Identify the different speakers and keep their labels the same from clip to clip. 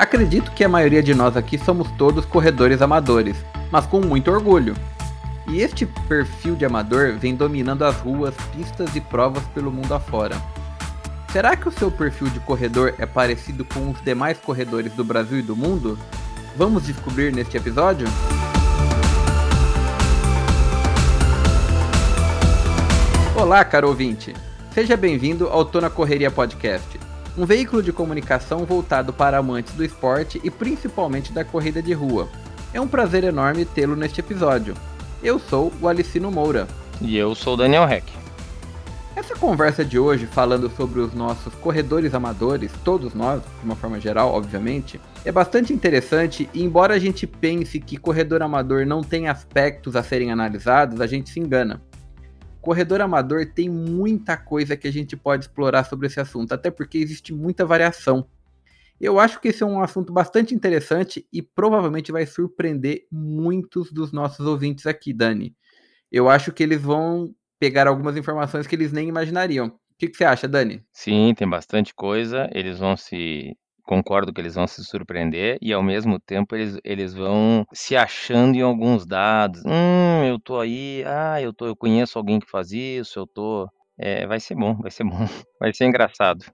Speaker 1: Acredito que a maioria de nós aqui somos todos corredores amadores, mas com muito orgulho. E este perfil de amador vem dominando as ruas, pistas e provas pelo mundo afora. Será que o seu perfil de corredor é parecido com os demais corredores do Brasil e do mundo? Vamos descobrir neste episódio? Olá, caro ouvinte! Seja bem-vindo ao Tô na Correria Podcast, um veículo de comunicação voltado para amantes do esporte e principalmente da corrida de rua. É um prazer enorme tê-lo neste episódio. Eu sou o Alicino Moura.
Speaker 2: E eu sou o Daniel Heck.
Speaker 1: Essa conversa de hoje, falando sobre os nossos corredores amadores, todos nós, de uma forma geral, obviamente, é bastante interessante e, embora a gente pense que corredor amador não tem aspectos a serem analisados, a gente se engana. Corredor amador tem muita coisa que a gente pode explorar sobre esse assunto, até porque existe muita variação. Eu acho que esse é um assunto bastante interessante e provavelmente vai surpreender muitos dos nossos ouvintes aqui, Dani. Eu acho que eles vão pegar algumas informações que eles nem imaginariam. O que, que você acha, Dani?
Speaker 2: Sim, tem bastante coisa. Eles vão se. Concordo que eles vão se surpreender e ao mesmo tempo eles, eles vão se achando em alguns dados. Hum, eu tô aí, ah, eu tô, eu conheço alguém que faz isso, eu tô. É, vai ser bom, vai ser bom, vai ser engraçado.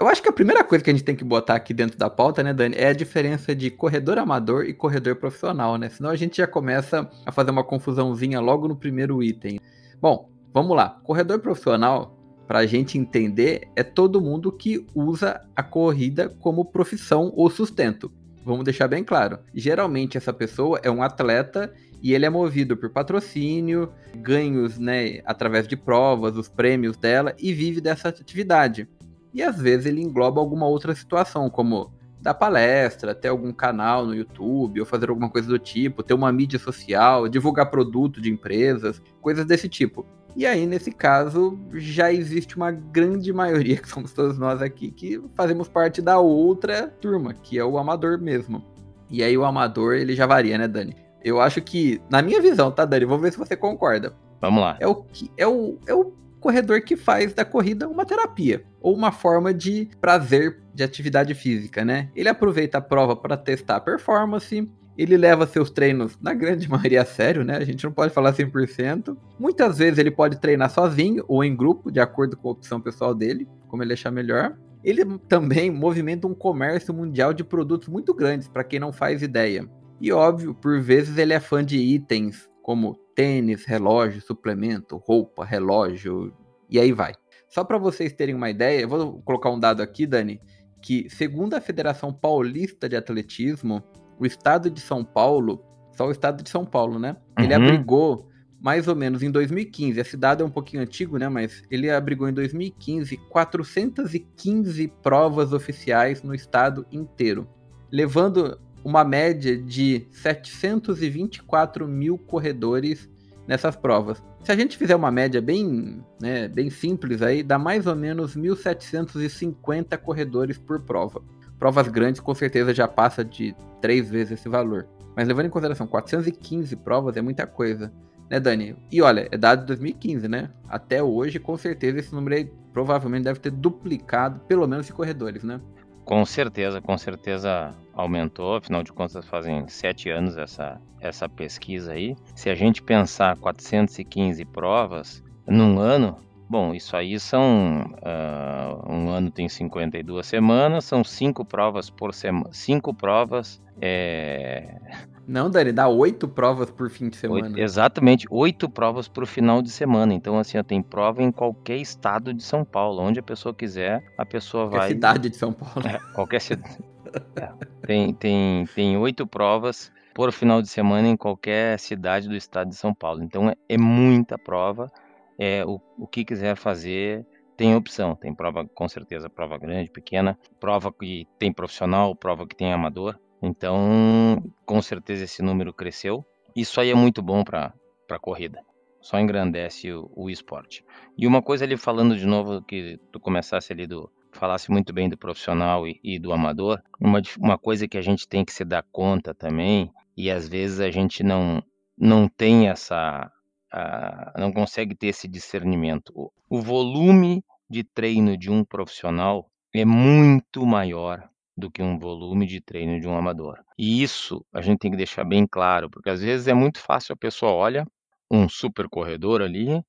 Speaker 1: Eu acho que a primeira coisa que a gente tem que botar aqui dentro da pauta, né, Dani, é a diferença de corredor amador e corredor profissional, né? Senão a gente já começa a fazer uma confusãozinha logo no primeiro item. Bom, vamos lá. Corredor profissional, para a gente entender, é todo mundo que usa a corrida como profissão ou sustento. Vamos deixar bem claro. Geralmente essa pessoa é um atleta e ele é movido por patrocínio, ganhos, né, através de provas, os prêmios dela e vive dessa atividade. E às vezes ele engloba alguma outra situação, como dar palestra, ter algum canal no YouTube ou fazer alguma coisa do tipo, ter uma mídia social, divulgar produto de empresas, coisas desse tipo. E aí, nesse caso, já existe uma grande maioria, que somos todos nós aqui, que fazemos parte da outra turma, que é o amador mesmo. E aí o amador, ele já varia, né, Dani? Eu acho que, na minha visão, tá, Dani? Vamos ver se você concorda.
Speaker 2: Vamos lá.
Speaker 1: É o, que, é o, é o corredor que faz da corrida uma terapia ou uma forma de prazer de atividade física, né? Ele aproveita a prova para testar a performance, ele leva seus treinos, na grande maioria, a sério, né? A gente não pode falar 100%. Muitas vezes ele pode treinar sozinho ou em grupo, de acordo com a opção pessoal dele, como ele achar melhor. Ele também movimenta um comércio mundial de produtos muito grandes, para quem não faz ideia. E óbvio, por vezes ele é fã de itens como tênis, relógio, suplemento, roupa, relógio e aí vai. Só para vocês terem uma ideia, eu vou colocar um dado aqui, Dani, que segundo a Federação Paulista de Atletismo, o estado de São Paulo, só o estado de São Paulo, né? Uhum. Ele abrigou mais ou menos em 2015. A cidade é um pouquinho antigo, né? Mas ele abrigou em 2015 415 provas oficiais no estado inteiro, levando uma média de 724 mil corredores nessas provas. Se a gente fizer uma média bem, né, bem simples aí, dá mais ou menos 1.750 corredores por prova provas grandes com certeza já passa de três vezes esse valor. Mas levando em consideração 415 provas é muita coisa, né, Dani? E olha, é dado de 2015, né? Até hoje, com certeza, esse número aí provavelmente deve ter duplicado, pelo menos de corredores, né?
Speaker 2: Com certeza, com certeza aumentou. Afinal de contas, fazem sete anos essa, essa pesquisa aí. Se a gente pensar 415 provas num ano, Bom, isso aí são. Uh, um ano tem 52 semanas, são cinco provas por semana. Cinco provas. É...
Speaker 1: Não, Dani, dá oito provas por fim de semana.
Speaker 2: Oito, exatamente, oito provas por final de semana. Então, assim, tem prova em qualquer estado de São Paulo. Onde a pessoa quiser, a pessoa
Speaker 1: qualquer
Speaker 2: vai.
Speaker 1: cidade de São Paulo.
Speaker 2: É, qualquer cidade. é. Tem, tem, tem oito provas por final de semana em qualquer cidade do estado de São Paulo. Então, é, é muita prova é, o, o que quiser fazer, tem opção. Tem prova, com certeza, prova grande, pequena, prova que tem profissional, prova que tem amador. Então, com certeza esse número cresceu. Isso aí é muito bom para a corrida. Só engrandece o, o esporte. E uma coisa ali falando de novo que tu começasse ali do falasse muito bem do profissional e, e do amador. Uma, uma coisa que a gente tem que se dar conta também e às vezes a gente não não tem essa não consegue ter esse discernimento. O, o volume de treino de um profissional é muito maior do que um volume de treino de um amador. E isso a gente tem que deixar bem claro, porque às vezes é muito fácil a pessoa olha um super corredor ali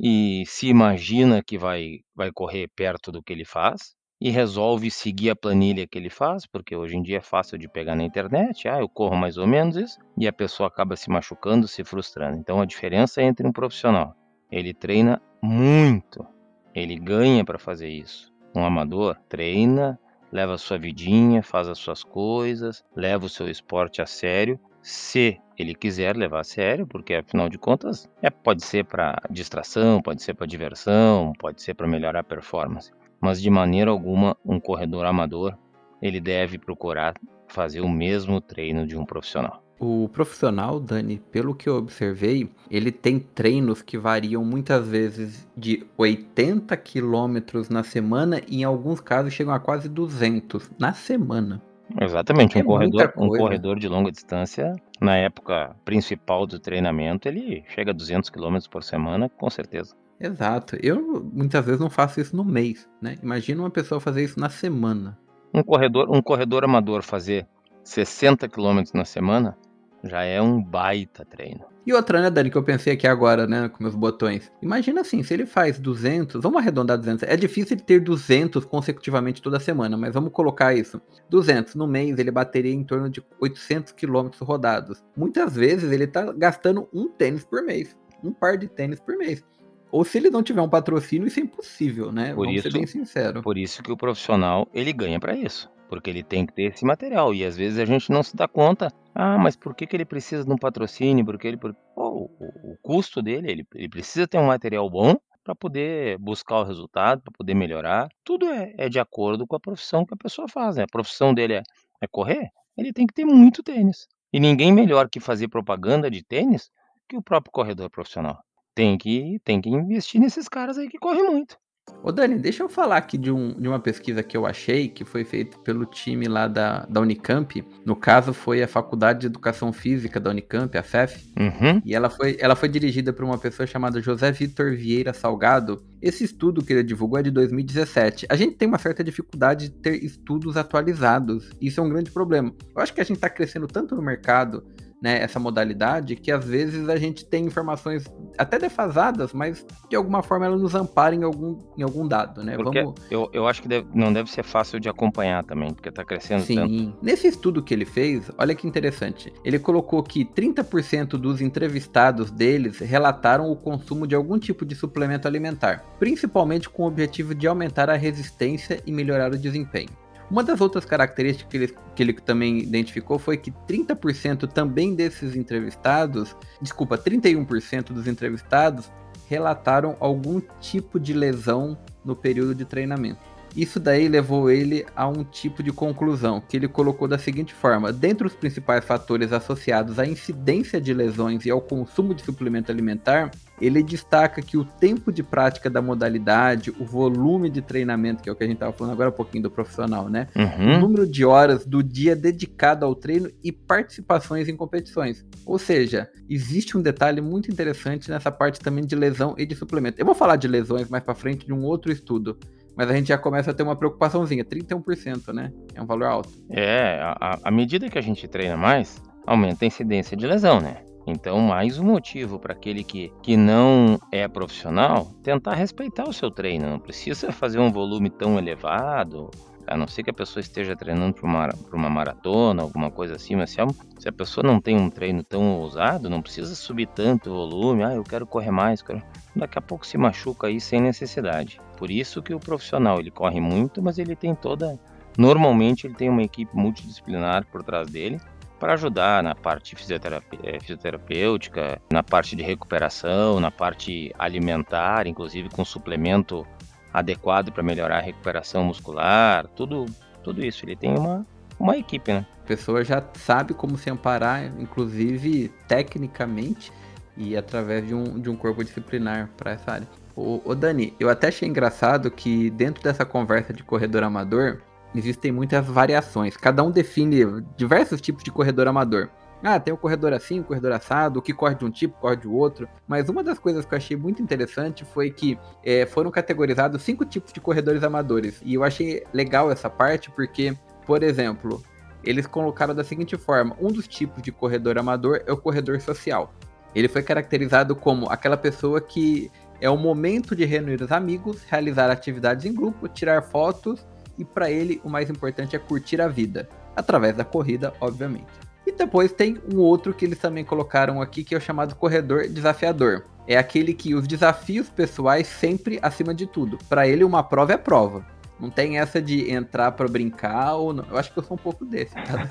Speaker 2: e se imagina que vai vai correr perto do que ele faz e resolve seguir a planilha que ele faz, porque hoje em dia é fácil de pegar na internet, ah, eu corro mais ou menos isso, e a pessoa acaba se machucando, se frustrando. Então a diferença entre um profissional, ele treina muito, ele ganha para fazer isso. Um amador treina, leva a sua vidinha, faz as suas coisas, leva o seu esporte a sério, se ele quiser levar a sério, porque afinal de contas, é, pode ser para distração, pode ser para diversão, pode ser para melhorar a performance mas de maneira alguma um corredor amador ele deve procurar fazer o mesmo treino de um profissional.
Speaker 1: O profissional, Dani, pelo que eu observei, ele tem treinos que variam muitas vezes de 80 quilômetros na semana e em alguns casos chegam a quase 200 na semana.
Speaker 2: Exatamente, é um corredor, um corredor de longa distância, na época principal do treinamento, ele chega a 200 quilômetros por semana, com certeza.
Speaker 1: Exato. Eu muitas vezes não faço isso no mês, né? Imagina uma pessoa fazer isso na semana.
Speaker 2: Um corredor, um corredor amador fazer 60 quilômetros na semana já é um baita treino.
Speaker 1: E outra, né, Dani, que eu pensei aqui agora, né, com meus botões. Imagina assim, se ele faz 200, vamos arredondar 200. É difícil ele ter 200 consecutivamente toda semana, mas vamos colocar isso. 200 no mês, ele bateria em torno de 800 quilômetros rodados. Muitas vezes ele tá gastando um tênis por mês, um par de tênis por mês. Ou se ele não tiver um patrocínio, isso é impossível, né?
Speaker 2: Por Vamos isso, ser bem sincero. Por isso que o profissional, ele ganha para isso. Porque ele tem que ter esse material. E às vezes a gente não se dá conta. Ah, mas por que, que ele precisa de um patrocínio? Porque ele. Pô, o, o, custo dele, ele, ele precisa ter um material bom para poder buscar o resultado, para poder melhorar. Tudo é, é, de acordo com a profissão que a pessoa faz. Né? A profissão dele é, é correr, ele tem que ter muito tênis. E ninguém melhor que fazer propaganda de tênis que o próprio corredor profissional. Tem que tem que investir nesses caras aí que correm muito.
Speaker 1: Ô Dani, deixa eu falar aqui de, um, de uma pesquisa que eu achei, que foi feita pelo time lá da, da Unicamp. No caso, foi a Faculdade de Educação Física da Unicamp, a FEF.
Speaker 2: Uhum.
Speaker 1: E ela foi, ela foi dirigida por uma pessoa chamada José Vitor Vieira Salgado. Esse estudo que ele divulgou é de 2017. A gente tem uma certa dificuldade de ter estudos atualizados. Isso é um grande problema. Eu acho que a gente está crescendo tanto no mercado né, essa modalidade, que às vezes a gente tem informações até defasadas, mas de alguma forma ela nos ampara em algum, em algum dado, né?
Speaker 2: Porque Vamos... eu, eu acho que deve, não deve ser fácil de acompanhar também, porque está crescendo
Speaker 1: Sim.
Speaker 2: tanto.
Speaker 1: Nesse estudo que ele fez, olha que interessante, ele colocou que 30% dos entrevistados deles relataram o consumo de algum tipo de suplemento alimentar, principalmente com o objetivo de aumentar a resistência e melhorar o desempenho. Uma das outras características que ele, que ele também identificou foi que 30% também desses entrevistados, desculpa, 31% dos entrevistados relataram algum tipo de lesão no período de treinamento. Isso daí levou ele a um tipo de conclusão, que ele colocou da seguinte forma: dentre os principais fatores associados à incidência de lesões e ao consumo de suplemento alimentar, ele destaca que o tempo de prática da modalidade, o volume de treinamento, que é o que a gente estava falando agora um pouquinho do profissional, né?
Speaker 2: Uhum.
Speaker 1: O número de horas do dia dedicado ao treino e participações em competições. Ou seja, existe um detalhe muito interessante nessa parte também de lesão e de suplemento. Eu vou falar de lesões mais para frente de um outro estudo mas a gente já começa a ter uma preocupaçãozinha, 31%, né? É um valor alto.
Speaker 2: É, à medida que a gente treina mais, aumenta a incidência de lesão, né? Então, mais um motivo para aquele que, que não é profissional tentar respeitar o seu treino. Não precisa fazer um volume tão elevado, a não ser que a pessoa esteja treinando para uma, uma maratona, alguma coisa assim, mas se a, se a pessoa não tem um treino tão ousado, não precisa subir tanto o volume. Ah, eu quero correr mais, quero... daqui a pouco se machuca aí sem necessidade. Por isso que o profissional ele corre muito, mas ele tem toda. Normalmente ele tem uma equipe multidisciplinar por trás dele para ajudar na parte eh, fisioterapêutica, na parte de recuperação, na parte alimentar, inclusive com suplemento adequado para melhorar a recuperação muscular, tudo, tudo isso. Ele tem uma, uma equipe, né?
Speaker 1: A pessoa já sabe como se amparar, inclusive tecnicamente e através de um, de um corpo disciplinar para essa área. Ô, ô, Dani, eu até achei engraçado que dentro dessa conversa de corredor amador, existem muitas variações. Cada um define diversos tipos de corredor amador. Ah, tem o corredor assim, o corredor assado, o que corre de um tipo, corre de outro. Mas uma das coisas que eu achei muito interessante foi que é, foram categorizados cinco tipos de corredores amadores. E eu achei legal essa parte porque por exemplo, eles colocaram da seguinte forma: um dos tipos de corredor amador é o corredor social. Ele foi caracterizado como aquela pessoa que é o momento de reunir os amigos, realizar atividades em grupo, tirar fotos e para ele o mais importante é curtir a vida, através da corrida, obviamente. E depois tem um outro que eles também colocaram aqui que é o chamado corredor desafiador. É aquele que os desafios pessoais sempre acima de tudo. Para ele uma prova é prova. Não tem essa de entrar para brincar ou não. Eu acho que eu sou um pouco desse. Tá?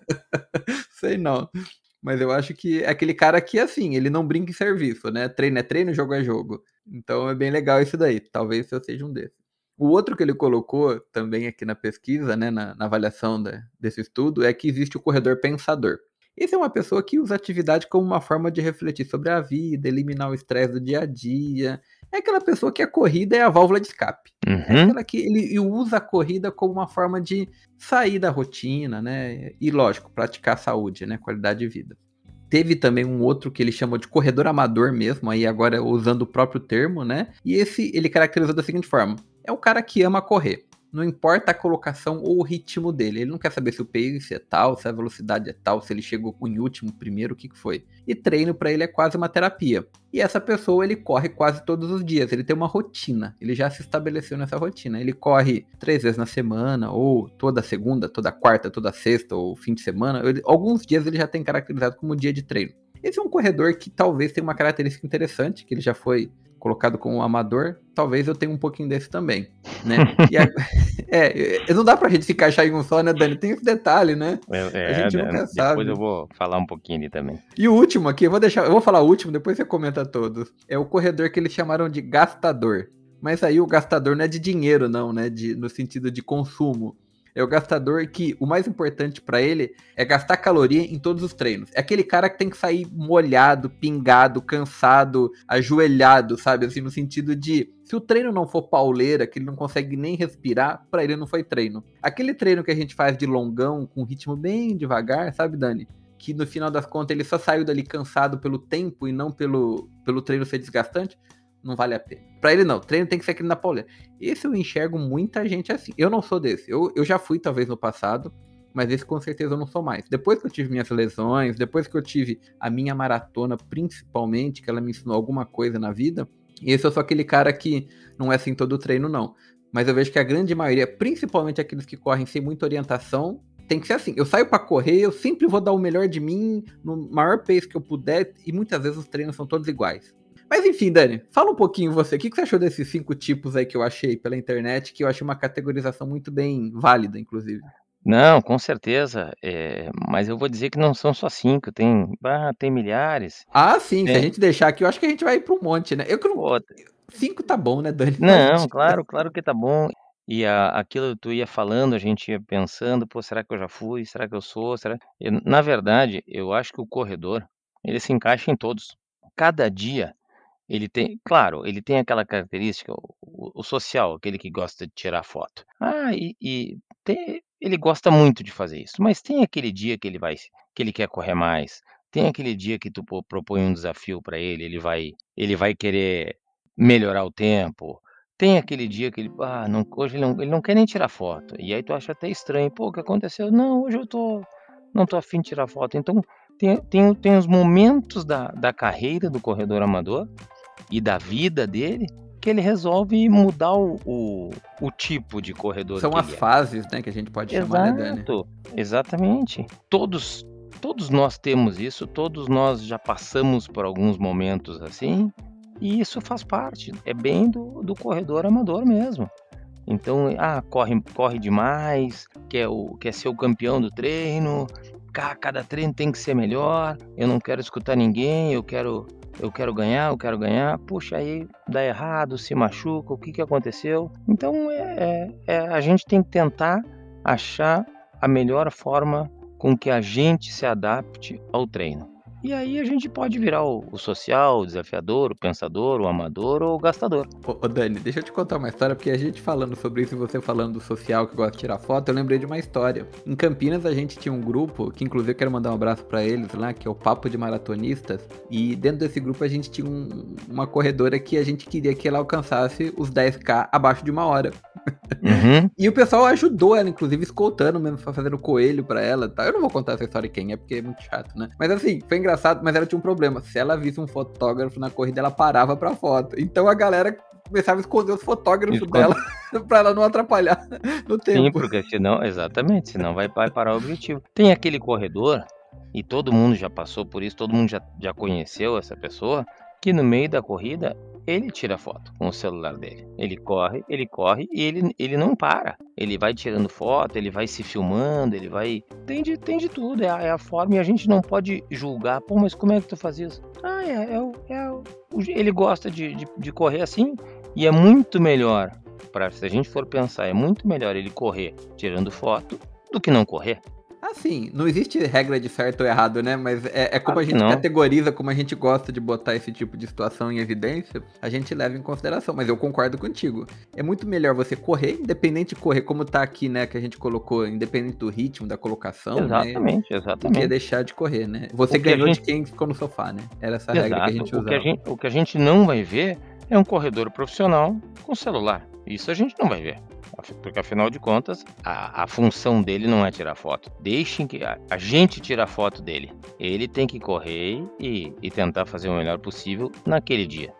Speaker 1: Sei não. Mas eu acho que é aquele cara que, assim, ele não brinca em serviço, né? Treino é treino, jogo é jogo. Então é bem legal isso daí. Talvez eu seja um desses. O outro que ele colocou também aqui na pesquisa, né, na, na avaliação desse estudo, é que existe o corredor pensador. Esse é uma pessoa que usa atividade como uma forma de refletir sobre a vida, eliminar o estresse do dia a dia. É aquela pessoa que a corrida é a válvula de escape. É uhum. É aquela que ele usa a corrida como uma forma de sair da rotina, né? E, lógico, praticar saúde, né? Qualidade de vida. Teve também um outro que ele chamou de corredor amador mesmo, aí agora usando o próprio termo, né? E esse ele caracterizou da seguinte forma: é o cara que ama correr. Não importa a colocação ou o ritmo dele. Ele não quer saber se o pace é tal, se a velocidade é tal, se ele chegou em último, primeiro, o que, que foi. E treino para ele é quase uma terapia. E essa pessoa ele corre quase todos os dias. Ele tem uma rotina. Ele já se estabeleceu nessa rotina. Ele corre três vezes na semana, ou toda segunda, toda quarta, toda sexta, ou fim de semana. Ele, alguns dias ele já tem caracterizado como dia de treino. Esse é um corredor que talvez tenha uma característica interessante, que ele já foi colocado como amador, talvez eu tenha um pouquinho desse também, né? A, é, não dá pra gente se encaixar em um só, né, Dani? Tem esse detalhe, né?
Speaker 2: É, a gente é, nunca depois sabe. Depois eu vou falar um pouquinho ali também.
Speaker 1: E o último aqui, eu vou deixar, eu vou falar o último, depois você comenta todos. É o corredor que eles chamaram de gastador. Mas aí o gastador não é de dinheiro, não, né? De, no sentido de consumo é o gastador que o mais importante para ele é gastar caloria em todos os treinos. É aquele cara que tem que sair molhado, pingado, cansado, ajoelhado, sabe? Assim, no sentido de se o treino não for pauleira, que ele não consegue nem respirar, para ele não foi treino. Aquele treino que a gente faz de longão, com ritmo bem devagar, sabe, Dani? Que no final das contas ele só saiu dali cansado pelo tempo e não pelo, pelo treino ser desgastante não vale a pena. Pra ele não, treino tem que ser aquele na pauleira. Esse eu enxergo muita gente assim. Eu não sou desse. Eu, eu já fui talvez no passado, mas esse com certeza eu não sou mais. Depois que eu tive minhas lesões, depois que eu tive a minha maratona principalmente, que ela me ensinou alguma coisa na vida, esse eu sou aquele cara que não é assim todo treino não. Mas eu vejo que a grande maioria, principalmente aqueles que correm sem muita orientação, tem que ser assim. Eu saio para correr, eu sempre vou dar o melhor de mim, no maior pace que eu puder, e muitas vezes os treinos são todos iguais. Mas enfim, Dani, fala um pouquinho você. O que você achou desses cinco tipos aí que eu achei pela internet, que eu achei uma categorização muito bem válida, inclusive?
Speaker 2: Não, com certeza. É, mas eu vou dizer que não são só cinco, tem, ah, tem milhares.
Speaker 1: Ah, sim. Se a gente deixar aqui, eu acho que a gente vai para um monte, né? Eu que não... Cinco tá bom, né, Dani?
Speaker 2: Não, claro, claro que tá bom. E a, aquilo que tu ia falando, a gente ia pensando, pô, será que eu já fui? Será que eu sou? Será... Eu, na verdade, eu acho que o corredor, ele se encaixa em todos. Cada dia ele tem claro, ele tem aquela característica, o o social, aquele que gosta de tirar foto. Ah, e e tem ele gosta muito de fazer isso, mas tem aquele dia que ele vai que ele quer correr mais, tem aquele dia que tu propõe um desafio para ele, ele vai ele vai querer melhorar o tempo, tem aquele dia que ele: "Ah, não hoje ele não ele não quer nem tirar foto", e aí tu acha até estranho: "Pô, o que aconteceu?", "Não, hoje eu tô não tô afim de tirar foto", então tem tem tem os momentos da da carreira do corredor amador e da vida dele, que ele resolve mudar o, o, o tipo de corredor.
Speaker 1: São as
Speaker 2: é.
Speaker 1: fases, né, que a gente pode Exato, chamar, né, Dani?
Speaker 2: Exatamente. Todos, todos nós temos isso, todos nós já passamos por alguns momentos assim, e isso faz parte. É bem do, do corredor amador mesmo. Então, ah, corre, corre demais, quer, o, quer ser o campeão do treino, cada treino tem que ser melhor, eu não quero escutar ninguém, eu quero eu quero ganhar, eu quero ganhar, puxa, aí dá errado, se machuca, o que, que aconteceu? Então é, é, é, a gente tem que tentar achar a melhor forma com que a gente se adapte ao treino. E aí a gente pode virar o, o, social, o desafiador, o pensador, o amador ou o gastador.
Speaker 1: Ô, ô, Dani, deixa eu te contar uma história, porque a gente falando sobre isso e você falando do social que gosta de tirar foto, eu lembrei de uma história. Em Campinas a gente tinha um grupo, que inclusive eu quero mandar um abraço para eles lá, que é o Papo de Maratonistas, e dentro desse grupo a gente tinha um, uma corredora que a gente queria que ela alcançasse os 10k abaixo de uma hora.
Speaker 2: Uhum.
Speaker 1: E o pessoal ajudou ela, inclusive, escoltando mesmo, fazendo coelho pra ela. Tá? Eu não vou contar essa história quem é, porque é muito chato, né? Mas assim, foi engraçado, mas ela tinha um problema. Se ela visse um fotógrafo na corrida, ela parava pra foto. Então a galera começava a esconder os fotógrafos
Speaker 2: Esconde.
Speaker 1: dela pra ela não atrapalhar no tempo.
Speaker 2: Sim, porque senão, exatamente, senão vai, vai parar o objetivo. Tem aquele corredor, e todo mundo já passou por isso, todo mundo já, já conheceu essa pessoa, que no meio da corrida ele tira foto com o celular dele. Ele corre, ele corre e ele, ele não para. Ele vai tirando foto, ele vai se filmando, ele vai. Tem de, tem de tudo, é a, é a forma e a gente não pode julgar. Pô, mas como é que tu faz isso? Ah, é, é, o- é o- ele gosta de, de, de correr assim e é muito melhor. Pra, se a gente for pensar, é muito melhor ele correr tirando foto do que não correr.
Speaker 1: Assim, não existe regra de certo ou errado, né? Mas é, é como
Speaker 2: Acho
Speaker 1: a gente
Speaker 2: não.
Speaker 1: categoriza, como a gente gosta de botar esse tipo de situação em evidência, a gente leva em consideração. Mas eu concordo contigo. É muito melhor você correr, independente de correr, como tá aqui, né? Que a gente colocou, independente do ritmo, da colocação, né?
Speaker 2: Exatamente,
Speaker 1: Do que
Speaker 2: exatamente.
Speaker 1: deixar de correr, né? Você
Speaker 2: que
Speaker 1: ganhou
Speaker 2: gente-
Speaker 1: de quem ficou no sofá, né? Era essa regra que a
Speaker 2: Exato.
Speaker 1: gente
Speaker 2: O que a
Speaker 1: usava.
Speaker 2: gente, o que a gente não vai ver é um corredor profissional com celular. Isso a gente não vai ver. Porque afinal de contas, a, a função dele não é tirar foto. Deixem que a, a gente tire a foto dele. Ele tem que correr e, e tentar fazer o melhor possível naquele dia.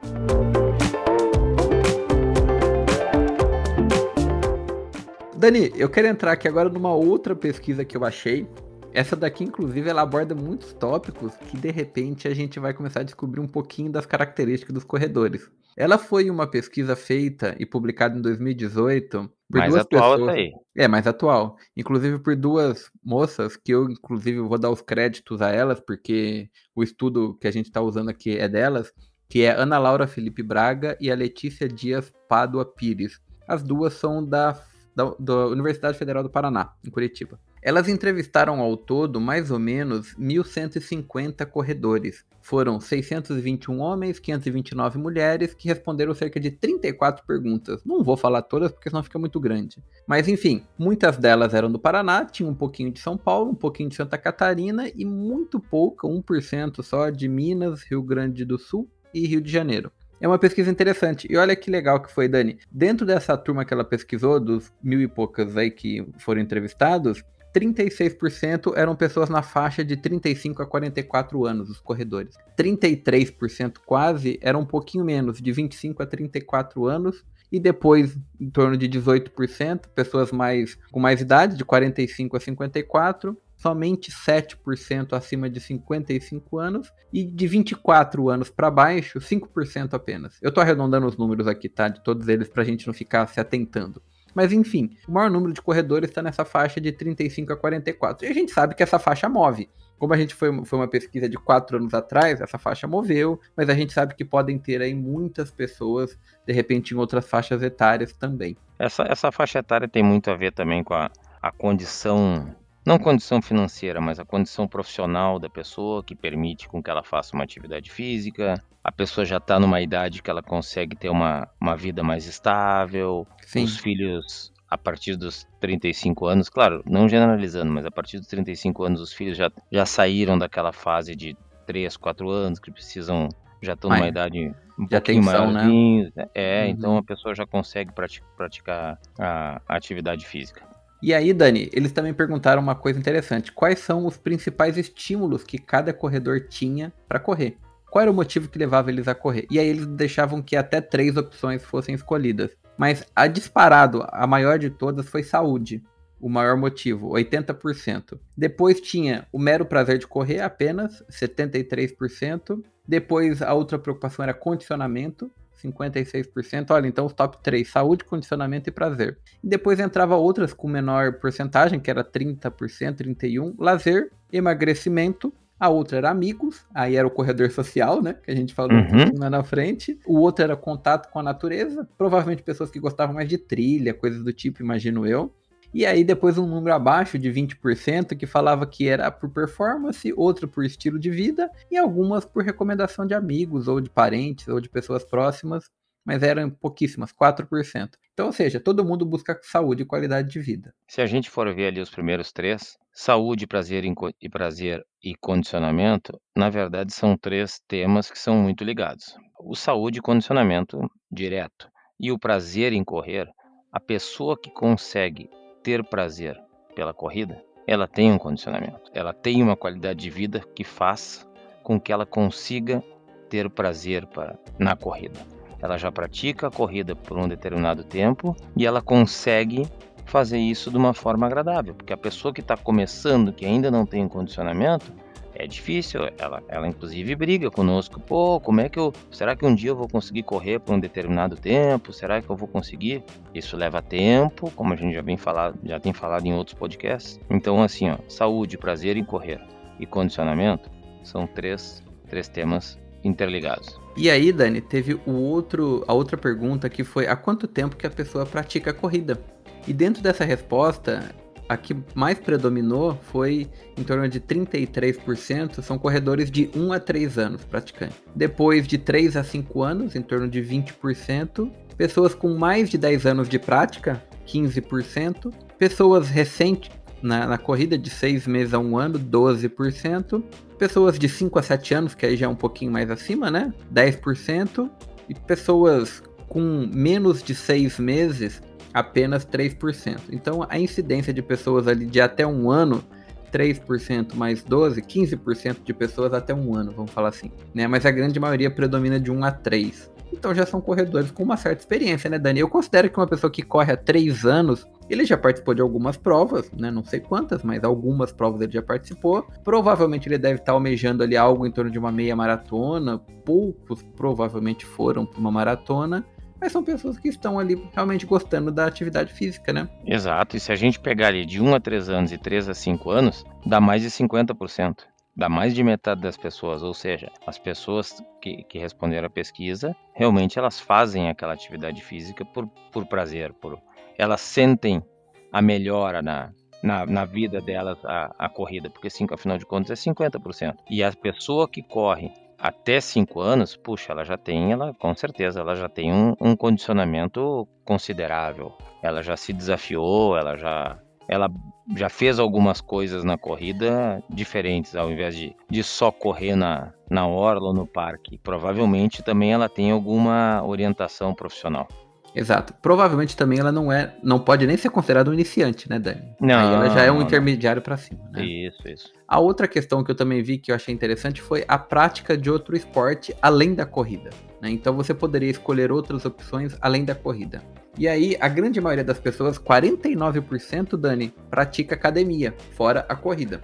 Speaker 1: Dani, eu quero entrar aqui agora numa outra pesquisa que eu achei. Essa daqui, inclusive, ela aborda muitos tópicos que de repente a gente vai começar a descobrir um pouquinho das características dos corredores. Ela foi uma pesquisa feita e publicada em 2018 por
Speaker 2: Mais
Speaker 1: duas
Speaker 2: atual
Speaker 1: pessoas.
Speaker 2: aí.
Speaker 1: É, mais atual. Inclusive por duas moças, que eu, inclusive, vou dar os créditos a elas, porque o estudo que a gente está usando aqui é delas, que é Ana Laura Felipe Braga e a Letícia Dias Pádua Pires. As duas são da, da, da Universidade Federal do Paraná, em Curitiba. Elas entrevistaram ao todo mais ou menos 1.150 corredores. Foram 621 homens, 529 mulheres, que responderam cerca de 34 perguntas. Não vou falar todas porque senão fica muito grande. Mas enfim, muitas delas eram do Paraná, tinha um pouquinho de São Paulo, um pouquinho de Santa Catarina e muito pouca, 1% só, de Minas, Rio Grande do Sul e Rio de Janeiro. É uma pesquisa interessante. E olha que legal que foi, Dani. Dentro dessa turma que ela pesquisou, dos mil e poucas aí que foram entrevistados, 36% eram pessoas na faixa de 35 a 44 anos, os corredores. 33% quase eram um pouquinho menos, de 25 a 34 anos. E depois, em torno de 18%, pessoas mais com mais idade, de 45 a 54, somente 7% acima de 55 anos e de 24 anos para baixo, 5% apenas. Eu tô arredondando os números aqui, tá? De todos eles pra gente não ficar se atentando. Mas enfim, o maior número de corredores está nessa faixa de 35 a 44. E a gente sabe que essa faixa move. Como a gente foi, foi uma pesquisa de quatro anos atrás, essa faixa moveu, mas a gente sabe que podem ter aí muitas pessoas, de repente, em outras faixas etárias também.
Speaker 2: Essa, essa faixa etária tem muito a ver também com a, a condição, não condição financeira, mas a condição profissional da pessoa, que permite com que ela faça uma atividade física. A pessoa já está numa idade que ela consegue ter uma, uma vida mais estável.
Speaker 1: Sim.
Speaker 2: Os filhos, a partir dos 35 anos, claro, não generalizando, mas a partir dos 35 anos, os filhos já, já saíram daquela fase de 3, 4 anos, que precisam, já estão numa idade um
Speaker 1: de
Speaker 2: pouquinho
Speaker 1: atenção, né?
Speaker 2: maiorzinhos, né? É,
Speaker 1: Uhum.
Speaker 2: então a pessoa já consegue prati- praticar a, a atividade física.
Speaker 1: E aí, Dani, eles também perguntaram uma coisa interessante: quais são os principais estímulos que cada corredor tinha para correr? Qual era o motivo que levava eles a correr? E aí eles deixavam que até três opções fossem escolhidas. Mas a disparado, a maior de todas foi saúde. O maior motivo, 80%. Depois tinha o mero prazer de correr, apenas 73%. Depois a outra preocupação era condicionamento, 56%. Olha, então os top 3, saúde, condicionamento e prazer. E depois entrava outras com menor porcentagem, que era 30%, 31%, lazer, emagrecimento. A outra era amigos, aí era o corredor social, né? Que a gente falou um
Speaker 2: Uhum.
Speaker 1: lá na frente. O outro era contato com a natureza, provavelmente pessoas que gostavam mais de trilha, coisas do tipo, imagino eu. E aí depois um número abaixo de 20% que falava que era por performance, outro por estilo de vida e algumas por recomendação de amigos ou de parentes ou de pessoas próximas, mas eram pouquíssimas, 4%. Então, ou seja, todo mundo busca saúde e qualidade de vida.
Speaker 2: Se a gente for ver ali os primeiros três, saúde, prazer e prazer e condicionamento, na verdade são três temas que são muito ligados. O saúde e condicionamento direto e o prazer em correr a pessoa que consegue ter prazer pela corrida, ela tem um condicionamento, ela tem uma qualidade de vida que faz com que ela consiga ter prazer para, na corrida. Ela já pratica a corrida por um determinado tempo e ela consegue fazer isso de uma forma agradável, porque a pessoa que está começando, que ainda não tem um condicionamento, é difícil. Ela, ela inclusive briga conosco. Pô, como é que eu. Será que um dia eu vou conseguir correr por um determinado tempo? Será que eu vou conseguir? Isso leva tempo, como a gente já vem falado, já tem falado em outros podcasts. Então, assim, ó, saúde, prazer em correr e condicionamento são três, três temas interligados.
Speaker 1: E aí, Dani, teve o outro, a outra pergunta que foi há quanto tempo que a pessoa pratica a corrida? E dentro dessa resposta, a que mais predominou foi em torno de 33%, são corredores de 1 a 3 anos praticando. Depois de 3 a 5 anos, em torno de 20%. Pessoas com mais de 10 anos de prática, 15%. Pessoas recentes na, na corrida de 6 meses a 1 ano, 12%. Pessoas de 5 a 7 anos, que aí já é um pouquinho mais acima, né? 10%. E pessoas com menos de 6 meses, apenas 3%. Então a incidência de pessoas ali de até um ano, 3% mais 12, 15% de pessoas até um ano, vamos falar assim. Né? Mas a grande maioria predomina de 1 a 3. Então já são corredores com uma certa experiência, né, Dani? Eu considero que uma pessoa que corre há 3 anos, ele já participou de algumas provas, né? Não sei quantas, mas algumas provas ele já participou. Provavelmente ele deve estar almejando ali algo em torno de uma meia maratona. Poucos provavelmente foram para uma maratona mas são pessoas que estão ali realmente gostando da atividade física, né?
Speaker 2: Exato, e se a gente pegar ali de 1 a 3 anos e 3 a 5 anos, dá mais de 50%. Dá mais de metade das pessoas, ou seja, as pessoas que, que responderam a pesquisa, realmente elas fazem aquela atividade física por, por prazer, por elas sentem a melhora na, na, na vida delas a, a corrida, porque cinco, afinal de contas é 50%. E a pessoa que corre até cinco anos, puxa, ela já tem, ela com certeza, ela já tem um, um condicionamento considerável. Ela já se desafiou, ela já, ela já fez algumas coisas na corrida diferentes, ao invés de, de só correr na, na orla ou no parque. Provavelmente também ela tem alguma orientação profissional.
Speaker 1: Exato. Provavelmente também ela não é, não pode nem ser considerada um iniciante, né, Dani?
Speaker 2: Não.
Speaker 1: Aí ela já é um intermediário para cima, né?
Speaker 2: Isso, isso.
Speaker 1: A outra questão que eu também vi que eu achei interessante foi a prática de outro esporte além da corrida. Né? Então você poderia escolher outras opções além da corrida. E aí, a grande maioria das pessoas, 49%, Dani, pratica academia, fora a corrida.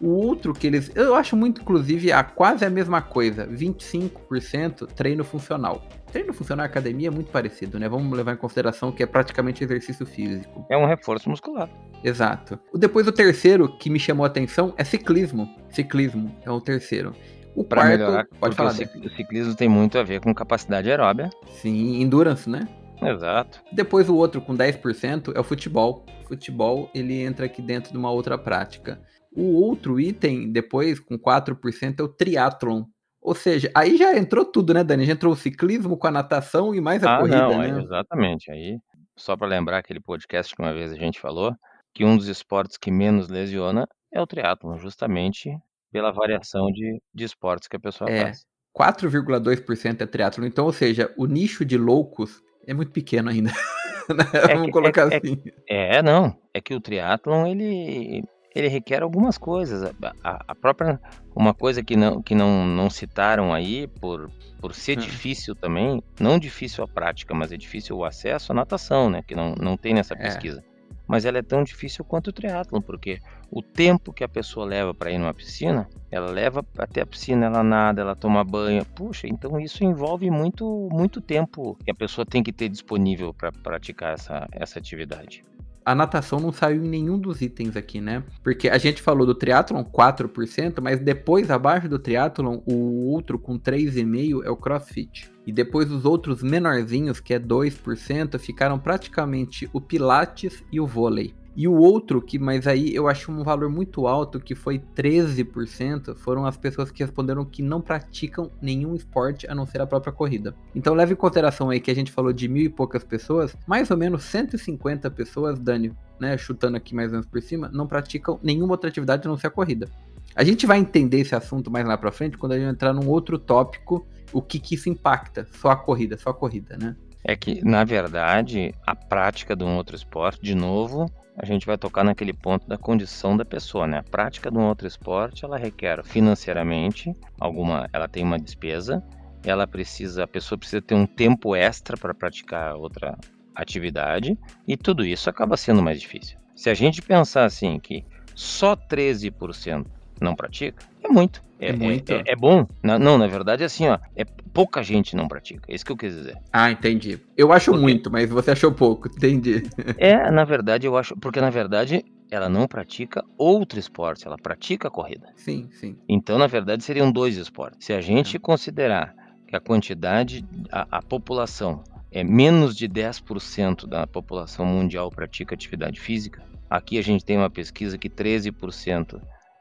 Speaker 1: O outro que eles. Eu acho muito, inclusive, a quase a mesma coisa. 25% treino funcional. Treino funcional academia é muito parecido, né? Vamos levar em consideração que é praticamente exercício físico.
Speaker 2: É um reforço muscular.
Speaker 1: Exato. Depois o terceiro que me chamou a atenção é ciclismo. Ciclismo é o terceiro. O
Speaker 2: pra
Speaker 1: quarto,
Speaker 2: melhorar,
Speaker 1: pode falar.
Speaker 2: o ciclismo tem muito a ver com capacidade aeróbia.
Speaker 1: Sim, endurance, né?
Speaker 2: Exato.
Speaker 1: Depois o outro com 10% é o futebol. Futebol, ele entra aqui dentro de uma outra prática. O outro item, depois, com 4%, é o triatlon. Ou seja, aí já entrou tudo, né, Dani? Já entrou o ciclismo com a natação e mais a
Speaker 2: ah,
Speaker 1: corrida,
Speaker 2: não,
Speaker 1: né?
Speaker 2: exatamente. Aí, só para lembrar aquele podcast que uma vez a gente falou, que um dos esportes que menos lesiona é o triatlon, justamente pela variação de, de esportes que a pessoa
Speaker 1: É,
Speaker 2: faz.
Speaker 1: 4,2% é triatlon. Então, ou seja, o nicho de loucos é muito pequeno ainda. né?
Speaker 2: É
Speaker 1: Vamos
Speaker 2: que-
Speaker 1: colocar
Speaker 2: é-
Speaker 1: assim.
Speaker 2: É, não. É que o triatlon, ele, ele requer algumas coisas. A, a- a própria. Uma coisa que não, que não, não citaram aí, por, por ser
Speaker 1: Hum.
Speaker 2: difícil também, não difícil a prática, mas é difícil o acesso à natação, né? Que não, não tem nessa
Speaker 1: É.
Speaker 2: pesquisa. Mas ela é tão difícil quanto o triatlon, porque o tempo que a pessoa leva para ir numa piscina, ela leva até a piscina, ela nada, ela toma banho. Puxa, então isso envolve muito, muito tempo que a pessoa tem que ter disponível para praticar essa, essa atividade.
Speaker 1: A natação não saiu em nenhum dos itens aqui, né? Porque a gente falou do triatlon 4%, mas depois, abaixo do triatlon, o outro com 3,5% é o crossfit. E depois os outros menorzinhos, que é 2%, ficaram praticamente o pilates e o vôlei. E o outro, que mas aí eu acho um valor muito alto, que foi 13%, foram as pessoas que responderam que não praticam nenhum esporte a não ser a própria corrida. Então leve em consideração aí que a gente falou de mil e poucas pessoas, mais ou menos 150 pessoas, Dani, né, chutando aqui mais ou menos por cima, não praticam nenhuma outra atividade a não ser a corrida. A gente vai entender esse assunto mais lá pra frente quando a gente entrar num outro tópico, o que que isso impacta, só a corrida, só a corrida, né?
Speaker 2: É que, na verdade, a prática de um outro esporte, de novo, a gente vai tocar naquele ponto da condição da pessoa, né? A prática de um outro esporte, ela requer financeiramente alguma, ela tem uma despesa, ela precisa, a pessoa precisa ter um tempo extra para praticar outra atividade e tudo isso acaba sendo mais difícil. Se a gente pensar assim que só 13% não pratica, é muito. É,
Speaker 1: É muito?
Speaker 2: É, é bom. Na- Não, na verdade, assim, ó, é pouca gente não pratica. É isso que eu quis dizer.
Speaker 1: Ah, entendi. Eu acho
Speaker 2: Por quê?
Speaker 1: muito, mas você achou pouco, entendi.
Speaker 2: É, na verdade, eu acho. Porque, na verdade, ela não pratica outro esporte, ela pratica a corrida.
Speaker 1: Sim, sim.
Speaker 2: Então, na verdade, seriam dois esportes. Se a gente considerar que a quantidade, a, a população é menos de 10% da população mundial pratica atividade física, aqui a gente tem uma pesquisa que 13%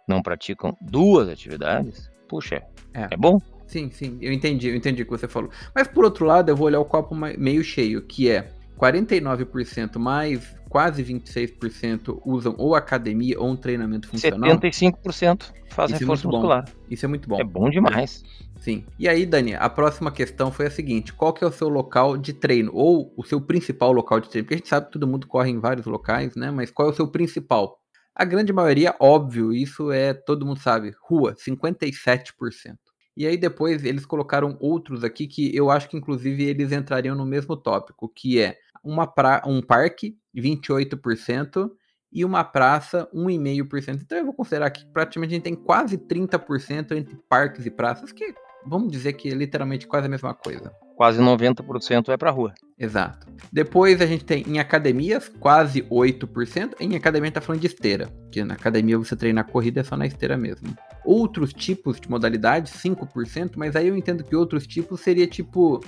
Speaker 2: não praticam duas atividades, puxa,
Speaker 1: É.
Speaker 2: é bom?
Speaker 1: Sim, sim, eu entendi, eu entendi o que você falou. Mas por outro lado, eu vou olhar o copo meio cheio, que é 49% mais quase 26% usam ou academia ou um treinamento funcional.
Speaker 2: 75% fazem
Speaker 1: Isso é
Speaker 2: força
Speaker 1: muito bom.
Speaker 2: muscular.
Speaker 1: Isso é muito bom.
Speaker 2: É bom demais.
Speaker 1: Sim. E aí, Dani, a próxima questão foi a seguinte: qual que é o seu local de treino? Ou o seu principal local de treino? Porque a gente sabe que todo mundo corre em vários locais, né? Mas qual é o seu principal? A grande maioria, óbvio, isso é, todo mundo sabe, rua, 57%. E aí depois eles colocaram outros aqui que eu acho que inclusive eles entrariam no mesmo tópico, que é uma pra, um parque, 28%, e uma praça, 1,5%. Então eu vou considerar que praticamente a gente tem quase 30% entre parques e praças, que vamos dizer que é literalmente quase a mesma coisa.
Speaker 2: Quase 90% é pra rua.
Speaker 1: Exato. Depois a gente tem em academias, quase 8%. Em academia a gente tá falando de esteira, que na academia você treinar corrida é só na esteira mesmo. Outros tipos de modalidades, 5%, mas aí eu entendo que outros tipos seria tipo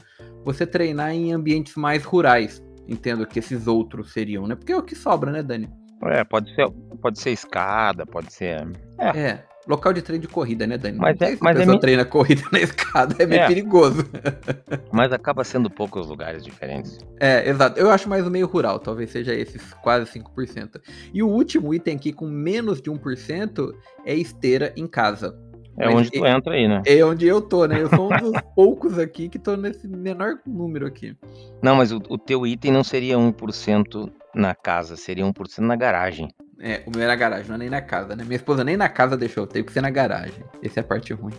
Speaker 1: você treinar em ambientes mais rurais. Entendo que esses outros seriam, né? Porque é o que sobra, né, Dani?
Speaker 2: É, pode ser, pode ser escada, pode ser. É.
Speaker 1: É, local de treino de corrida, né, Dani?
Speaker 2: Mas é- mas
Speaker 1: a
Speaker 2: é
Speaker 1: pessoa
Speaker 2: mi-
Speaker 1: treina corrida na escada, é meio
Speaker 2: É.
Speaker 1: perigoso.
Speaker 2: Mas acaba sendo poucos lugares diferentes.
Speaker 1: É, exato. Eu acho mais o meio rural, talvez seja esses quase 5%. E o último item aqui, com menos de 1%, é esteira em casa.
Speaker 2: É
Speaker 1: Mas
Speaker 2: onde tu entra aí, né?
Speaker 1: É onde eu tô, né? Eu sou um dos poucos aqui que tô nesse menor número aqui.
Speaker 2: Não, mas o, o teu item não seria 1% na casa, seria 1% na garagem.
Speaker 1: É, o meu é na garagem, não é nem na casa, né? Minha esposa nem na casa deixou, tem que ser na garagem. Essa é a parte ruim.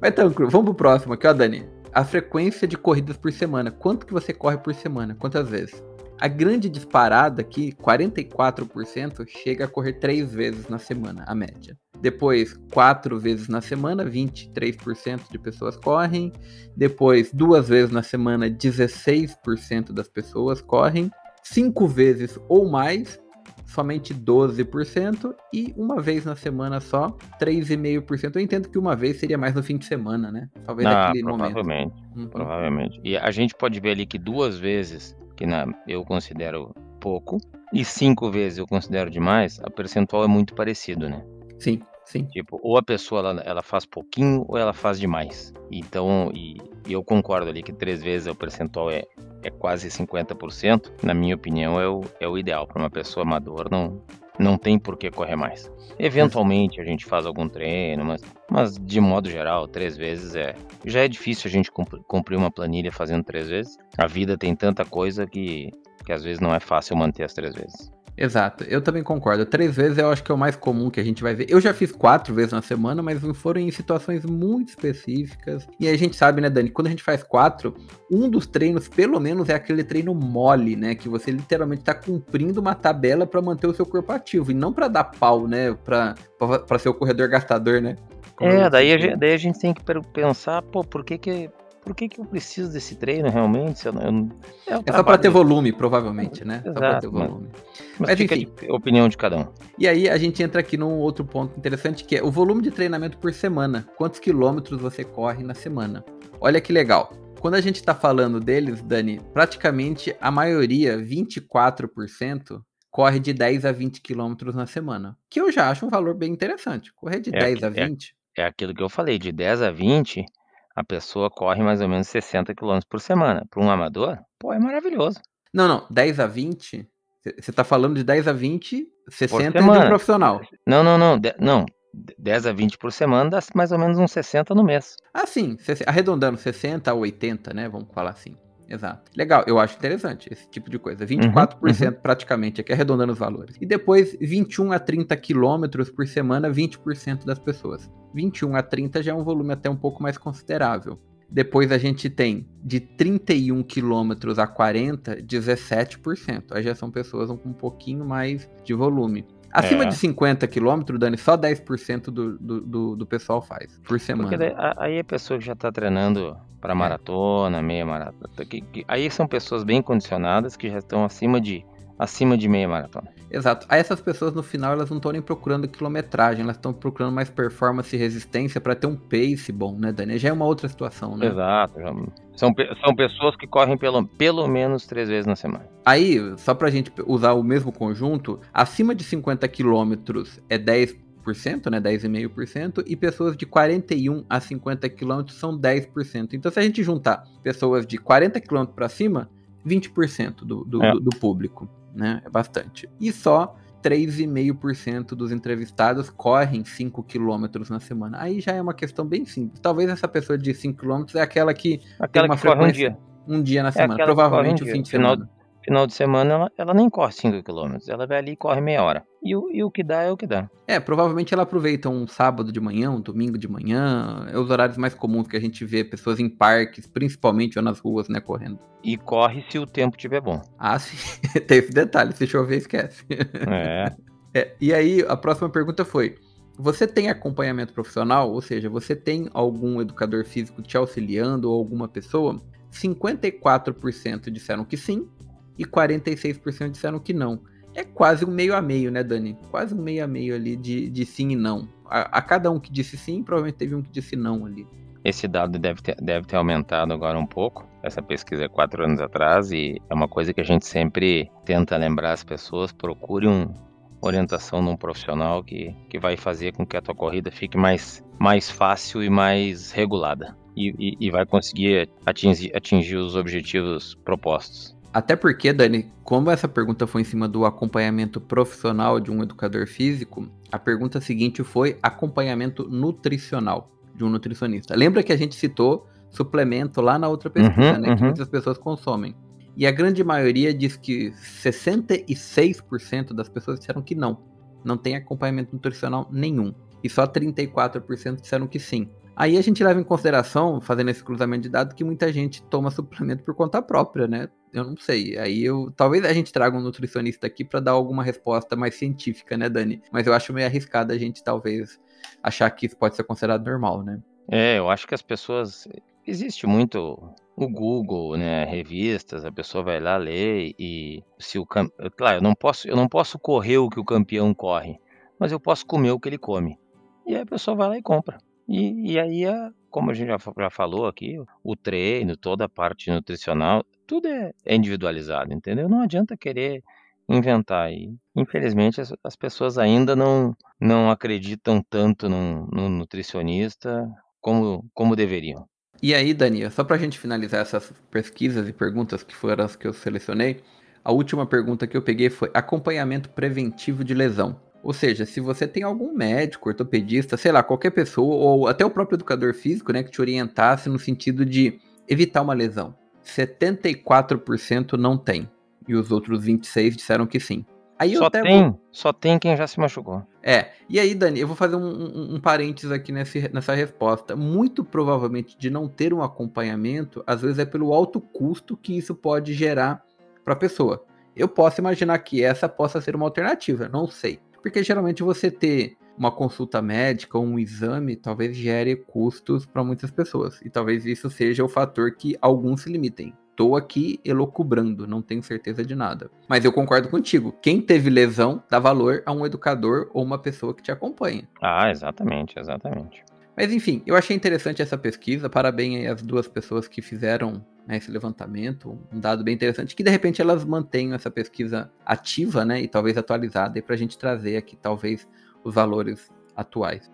Speaker 1: Mas tranquilo, vamos pro próximo aqui, ó, Dani. A frequência de corridas por semana. Quanto que você corre por semana? Quantas vezes? A grande disparada aqui, 44%, chega a correr três vezes na semana, a média. Depois, quatro vezes na semana, 23% de pessoas correm. Depois, duas vezes na semana, 16% das pessoas correm. Cinco vezes ou mais, somente 12%. E uma vez na semana só, 3,5%. Eu entendo que uma vez seria mais no fim de semana, né? Talvez
Speaker 2: Ah,
Speaker 1: naquele momento.
Speaker 2: provavelmente,
Speaker 1: Uhum.
Speaker 2: provavelmente. E a gente pode ver ali que duas vezes, que na, eu considero pouco, e cinco vezes eu considero demais, a percentual é muito parecido, né?
Speaker 1: Sim, sim.
Speaker 2: Tipo, ou a pessoa ela, ela faz pouquinho ou ela faz demais. Então, e, e eu concordo ali que três vezes o percentual é, é quase 50%. Na minha opinião, é o, é o ideal. Para uma pessoa amadora, não, não tem por que correr mais. Eventualmente a gente faz algum treino, mas, mas de modo geral, três vezes é. Já é difícil a gente cumprir, uma planilha fazendo três vezes. A vida tem tanta coisa que, que às vezes não é fácil manter as três vezes.
Speaker 1: Exato, eu também concordo. Três vezes eu acho que é o mais comum que a gente vai ver. Eu já fiz quatro vezes na semana, mas foram em situações muito específicas. E a gente sabe, né, Dani, quando a gente faz quatro, um dos treinos, pelo menos, é aquele treino mole, né? Que você literalmente tá cumprindo uma tabela para manter o seu corpo ativo. E não para dar pau, né? Pra ser o corredor gastador, né? Como
Speaker 2: É, daí a, gente, daí a gente tem que pensar, pô, por que que, por que que eu preciso desse treino realmente? Eu eu é,
Speaker 1: É só
Speaker 2: trabalho
Speaker 1: ter volume, provavelmente, né? Só pra ter
Speaker 2: Exato, mas-
Speaker 1: volume.
Speaker 2: Mas,
Speaker 1: mas
Speaker 2: fica
Speaker 1: enfim.
Speaker 2: de opinião de cada um.
Speaker 1: E aí a gente entra aqui num outro ponto interessante que é o volume de treinamento por semana. Quantos quilômetros você corre na semana? Olha que legal. Quando a gente tá falando deles, Dani, praticamente a maioria, 24%, corre de 10 a 20 quilômetros na semana. Que eu já acho um valor bem interessante. Correr de
Speaker 2: É
Speaker 1: 10 a
Speaker 2: aqui- é-
Speaker 1: 20.
Speaker 2: É aquilo que eu falei, de 10 a 20, a pessoa corre mais ou menos 60 km por semana. Para um amador, pô, é maravilhoso.
Speaker 1: Não, não, 10 a 20. Você tá falando de 10 a 20, 60 é de um profissional.
Speaker 2: Não, não, não, de- não. 10 a 20 por semana dá mais ou menos uns 60 no mês.
Speaker 1: Ah, sim, arredondando 60 a 80, né? Vamos falar assim. Exato. Legal, eu acho interessante esse tipo de coisa. 24% uhum, uhum. praticamente, aqui arredondando os valores. E depois, 21 a 30 quilômetros por semana, 20% das pessoas. 21 a 30 já é um volume até um pouco mais considerável. Depois a gente tem de 31 quilômetros a 40, 17%. Aí já são pessoas com um pouquinho mais de volume. Acima é. de 50 quilômetros, Dani, só 10% do, do, do, do pessoal faz por semana.
Speaker 2: Daí, aí a pessoa que já está treinando para é. maratona, meia maratona. Que, que, aí são pessoas bem condicionadas que já estão acima de acima de meia maratona.
Speaker 1: Exato. Aí essas pessoas no final elas não estão nem procurando quilometragem, elas estão procurando mais performance e resistência para ter um pace bom, né, Dani? Já é uma outra situação, né?
Speaker 2: Exato. São, são pessoas que correm pelo, pelo menos três vezes na semana.
Speaker 1: Aí, só pra gente usar o mesmo conjunto, acima de 50 quilômetros é 10 né, 10,5%, e pessoas de 41 a 50 km são 10%. Então, se a gente juntar pessoas de 40 km para cima, 20% do, do, é. do, do público né? É bastante. E só 3,5% dos entrevistados correm 5 km na semana. Aí já é uma questão bem simples. Talvez essa pessoa de 5 km é aquela que
Speaker 2: aquela tem uma que frequência
Speaker 1: corre um dia. Um dia na é semana, provavelmente um o fim de semana.
Speaker 2: Final, de semana ela, ela nem corre 5 km, ela vai ali e corre meia hora. E o, e o que dá é o que dá.
Speaker 1: É, provavelmente ela aproveita um sábado de manhã, um domingo de manhã. É os horários mais comuns que a gente vê pessoas em parques, principalmente ou nas ruas, né, correndo.
Speaker 2: E corre se o tempo estiver bom.
Speaker 1: Ah, sim. Tem esse detalhe, se chover, esquece. É. é. E aí, a próxima pergunta foi: você tem acompanhamento profissional? Ou seja, você tem algum educador físico te auxiliando ou alguma pessoa? 54% disseram que sim, e 46% disseram que não. É quase um meio a meio, né, Dani? Quase um meio a meio ali de, de sim e não. A, a cada um que disse sim, provavelmente teve um que disse não ali.
Speaker 2: Esse dado deve ter, deve ter aumentado agora um pouco. Essa pesquisa é quatro anos atrás e é uma coisa que a gente sempre tenta lembrar as pessoas. Procure uma orientação num profissional que, que vai fazer com que a tua corrida fique mais, mais fácil e mais regulada. E, e, e vai conseguir atingir, atingir os objetivos propostos.
Speaker 1: Até porque, Dani, como essa pergunta foi em cima do acompanhamento profissional de um educador físico, a pergunta seguinte foi acompanhamento nutricional de um nutricionista. Lembra que a gente citou suplemento lá na outra pesquisa, uhum, né? Uhum. Que muitas pessoas consomem. E a grande maioria diz que 66% das pessoas disseram que não. Não tem acompanhamento nutricional nenhum. E só 34% disseram que sim. Aí a gente leva em consideração, fazendo esse cruzamento de dados, que muita gente toma suplemento por conta própria, né? Eu não sei. Aí eu. Talvez a gente traga um nutricionista aqui para dar alguma resposta mais científica, né, Dani? Mas eu acho meio arriscado a gente, talvez, achar que isso pode ser considerado normal, né?
Speaker 2: É, eu acho que as pessoas. Existe muito o Google, né, revistas, a pessoa vai lá ler e se o claro, eu não posso, eu não posso correr o que o campeão corre, mas eu posso comer o que ele come. E aí a pessoa vai lá e compra. E, e aí, a, como a gente já, já falou aqui, o treino, toda a parte nutricional, tudo é, é individualizado, entendeu? Não adianta querer inventar. E, infelizmente, as, as pessoas ainda não, não acreditam tanto no, nutricionista como, como deveriam.
Speaker 1: E aí, Daniel, só para a gente finalizar essas pesquisas e perguntas que foram as que eu selecionei, a última pergunta que eu peguei foi acompanhamento preventivo de lesão. Ou seja, se você tem algum médico, ortopedista, sei lá, qualquer pessoa, ou até o próprio educador físico, né, que te orientasse no sentido de evitar uma lesão. 74% não tem. E os outros 26 disseram que sim.
Speaker 2: Aí só tem, vou... só tem quem já se machucou.
Speaker 1: É. E aí, Dani, eu vou fazer um, um, um parênteses aqui nesse, nessa resposta. Muito provavelmente de não ter um acompanhamento, às vezes é pelo alto custo que isso pode gerar para a pessoa. Eu posso imaginar que essa possa ser uma alternativa, não sei. Porque geralmente você ter uma consulta médica ou um exame talvez gere custos para muitas pessoas. E talvez isso seja o fator que alguns se limitem. Estou aqui elocubrando, não tenho certeza de nada. Mas eu concordo contigo. Quem teve lesão dá valor a um educador ou uma pessoa que te acompanha.
Speaker 2: Ah, exatamente, exatamente.
Speaker 1: Mas enfim, eu achei interessante essa pesquisa. Parabéns às duas pessoas que fizeram né, esse levantamento, um dado bem interessante, que de repente elas mantenham essa pesquisa ativa, né, e talvez atualizada, para a gente trazer aqui talvez os valores atuais.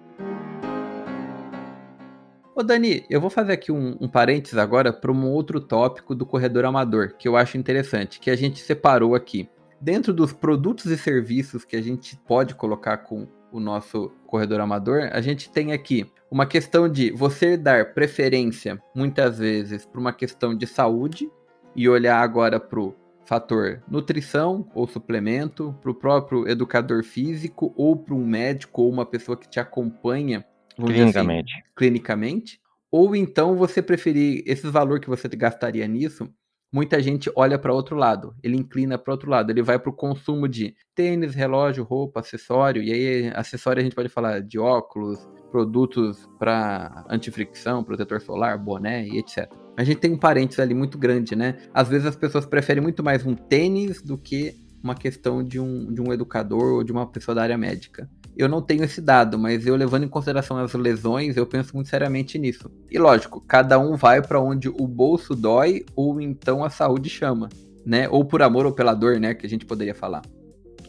Speaker 1: Ô Dani, eu vou fazer aqui um, um parênteses agora para um outro tópico do corredor amador, que eu acho interessante, que a gente separou aqui. Dentro dos produtos e serviços que a gente pode colocar com o nosso corredor amador, a gente tem aqui uma questão de você dar preferência, muitas vezes, para uma questão de saúde, e olhar agora pro fator nutrição ou suplemento, para o próprio educador físico ou para um médico ou uma pessoa que te acompanha
Speaker 2: assim, clinicamente.
Speaker 1: Assim, clinicamente, ou então você preferir esse valor que você gastaria nisso, muita gente olha para outro lado, ele inclina para outro lado, ele vai para o consumo de tênis, relógio, roupa, acessório, e aí acessório a gente pode falar de óculos, produtos para antifricção, protetor solar, boné e etc. A gente tem um parênteses ali muito grande, né? Às vezes as pessoas preferem muito mais um tênis do que uma questão de um, de um educador ou de uma pessoa da área médica. Eu não tenho esse dado, mas eu levando em consideração as lesões, eu penso muito seriamente nisso. E lógico, cada um vai para onde o bolso dói ou então a saúde chama, né? Ou por amor ou pela dor, né? Que a gente poderia falar.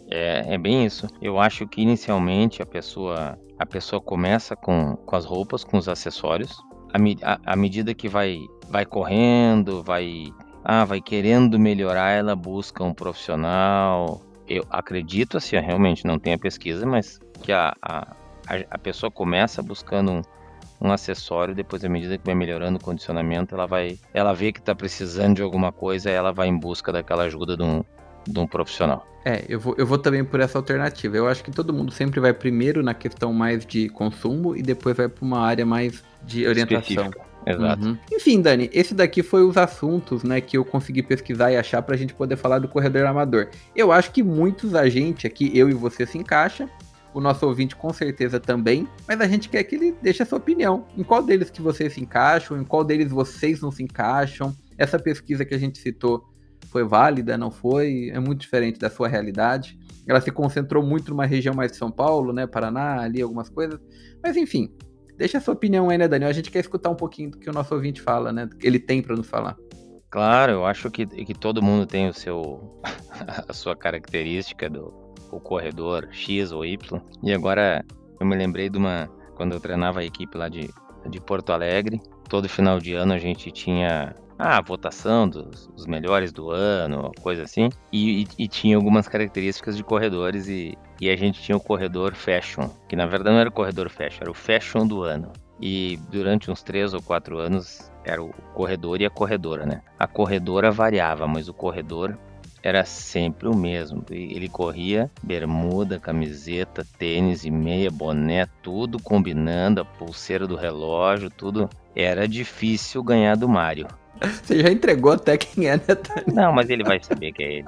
Speaker 2: É, é bem isso. Eu acho que inicialmente a pessoa a pessoa começa com, com as roupas, com os acessórios. À, medida que vai, vai correndo, vai, ah, vai querendo melhorar, ela busca um profissional. Eu acredito, assim, realmente não tem a pesquisa, mas que a, a, a pessoa começa buscando um, um acessório, depois à medida que vai melhorando o condicionamento, ela vai, ela vê que está precisando de alguma coisa, ela vai em busca daquela ajuda de um, de um profissional.
Speaker 1: É, eu vou, eu vou também por essa alternativa. Eu acho que todo mundo sempre vai primeiro na questão mais de consumo e depois vai para uma área mais de orientação. Específica.
Speaker 2: Exato. Uhum.
Speaker 1: Enfim, Dani, esse daqui foi os assuntos, né, que eu consegui pesquisar e achar para a gente poder falar do corredor amador. Eu acho que muitos a gente aqui, eu e você, se encaixa. O nosso ouvinte com certeza também, mas a gente quer que ele deixe a sua opinião. Em qual deles que vocês se encaixam, em qual deles vocês não se encaixam. Essa pesquisa que a gente citou foi válida, não foi, é muito diferente da sua realidade. Ela se concentrou muito numa região mais de São Paulo, né, Paraná, ali algumas coisas. Mas enfim, deixa a sua opinião aí, né, Daniel? A gente quer escutar um pouquinho do que o nosso ouvinte fala, né? Ele tem para nos falar.
Speaker 2: Claro, eu acho que, que todo mundo tem o seu a sua característica do o corredor X ou Y. E agora eu me lembrei de uma quando eu treinava a equipe lá de, de Porto Alegre, todo final de ano a gente tinha a votação dos, dos, melhores do ano, coisa assim. E, e, e, tinha algumas características de corredores e, e a gente tinha o corredor fashion, que na verdade não era o corredor fashion, era o fashion do ano. E durante uns três ou quatro anos era o corredor e a corredora, né? A corredora variava, mas o corredor era sempre o mesmo. Ele corria bermuda, camiseta, tênis e meia, boné, tudo combinando, a pulseira do relógio, tudo. Era difícil ganhar do Mário.
Speaker 1: Você já entregou até quem é, né,
Speaker 2: Não, mas ele vai saber que é ele.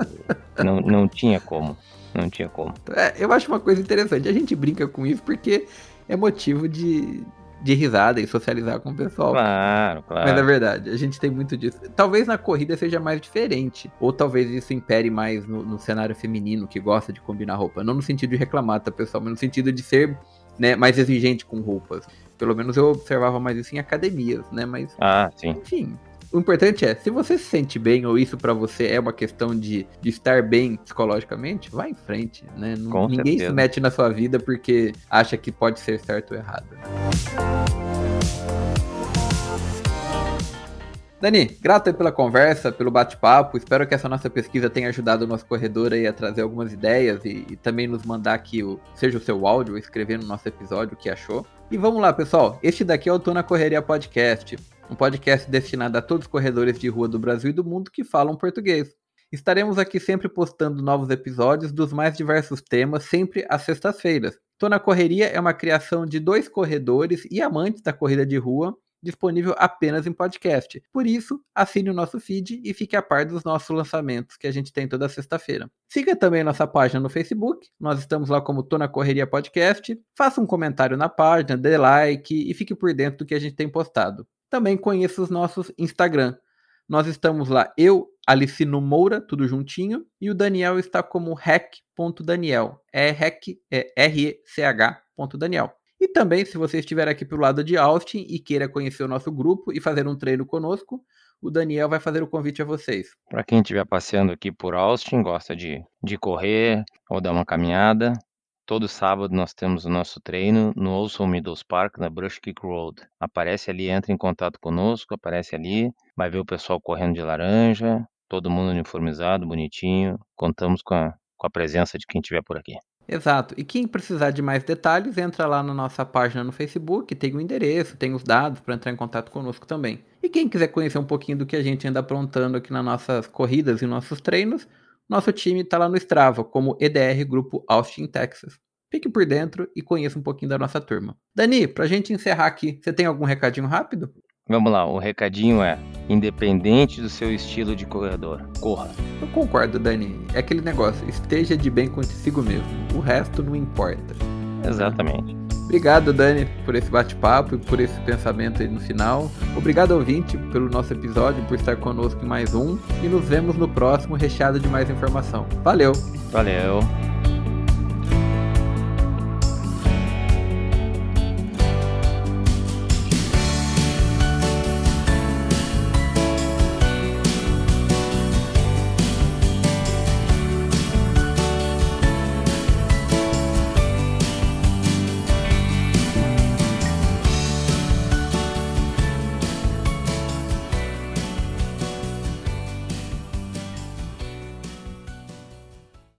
Speaker 2: Não, não tinha como. Não tinha como.
Speaker 1: É, eu acho uma coisa interessante. A gente brinca com isso porque é motivo de, de risada e socializar com o pessoal.
Speaker 2: Claro, claro.
Speaker 1: Mas é verdade, a gente tem muito disso. Talvez na corrida seja mais diferente. Ou talvez isso impere mais no, no cenário feminino que gosta de combinar roupa. Não no sentido de reclamar, tá, pessoal? Mas no sentido de ser né, mais exigente com roupas. Pelo menos eu observava mais isso em academias, né? Mas.
Speaker 2: Ah, sim.
Speaker 1: Enfim, o importante é, se você se sente bem ou isso para você é uma questão de, de estar bem psicologicamente, vá em frente, né?
Speaker 2: Com
Speaker 1: Ninguém
Speaker 2: certeza.
Speaker 1: se mete na sua vida porque acha que pode ser certo ou errado. Dani, grato pela conversa, pelo bate-papo. Espero que essa nossa pesquisa tenha ajudado o nosso corredor aí a trazer algumas ideias e, e também nos mandar aqui, o, seja o seu áudio, ou escrever no nosso episódio o que achou. E vamos lá, pessoal. Este daqui é o Tô na Correria Podcast um podcast destinado a todos os corredores de rua do Brasil e do mundo que falam português. Estaremos aqui sempre postando novos episódios dos mais diversos temas, sempre às sextas-feiras. Tô na Correria é uma criação de dois corredores e amantes da corrida de rua, disponível apenas em podcast. Por isso, assine o nosso feed e fique a par dos nossos lançamentos que a gente tem toda sexta-feira. Siga também nossa página no Facebook, nós estamos lá como Tô na Correria Podcast. Faça um comentário na página, dê like e fique por dentro do que a gente tem postado também conheça os nossos Instagram. Nós estamos lá, eu, Alicino Moura, tudo juntinho, e o Daniel está como rec.daniel. É rec, é R-E-C-H.daniel. E também, se você estiver aqui pelo lado de Austin e queira conhecer o nosso grupo e fazer um treino conosco, o Daniel vai fazer o convite a vocês.
Speaker 2: Para quem estiver passeando aqui por Austin, gosta de, de correr ou dar uma caminhada, Todo sábado nós temos o nosso treino no Olson Meadows Park, na Brush Creek Road. Aparece ali, entra em contato conosco, aparece ali, vai ver o pessoal correndo de laranja, todo mundo uniformizado, bonitinho. Contamos com a, com a presença de quem estiver por aqui.
Speaker 1: Exato. E quem precisar de mais detalhes, entra lá na nossa página no Facebook, tem o endereço, tem os dados para entrar em contato conosco também. E quem quiser conhecer um pouquinho do que a gente anda aprontando aqui nas nossas corridas e nossos treinos, nosso time está lá no Strava, como EDR Grupo Austin, Texas. Fique por dentro e conheça um pouquinho da nossa turma. Dani, para a gente encerrar aqui, você tem algum recadinho rápido?
Speaker 2: Vamos lá, o recadinho é: independente do seu estilo de corredor, corra.
Speaker 1: Eu concordo, Dani. É aquele negócio, esteja de bem consigo mesmo. O resto não importa.
Speaker 2: Exatamente.
Speaker 1: Obrigado, Dani, por esse bate-papo e por esse pensamento aí no final. Obrigado, ouvinte, pelo nosso episódio, por estar conosco em mais um. E nos vemos no próximo, recheado de mais informação. Valeu!
Speaker 2: Valeu!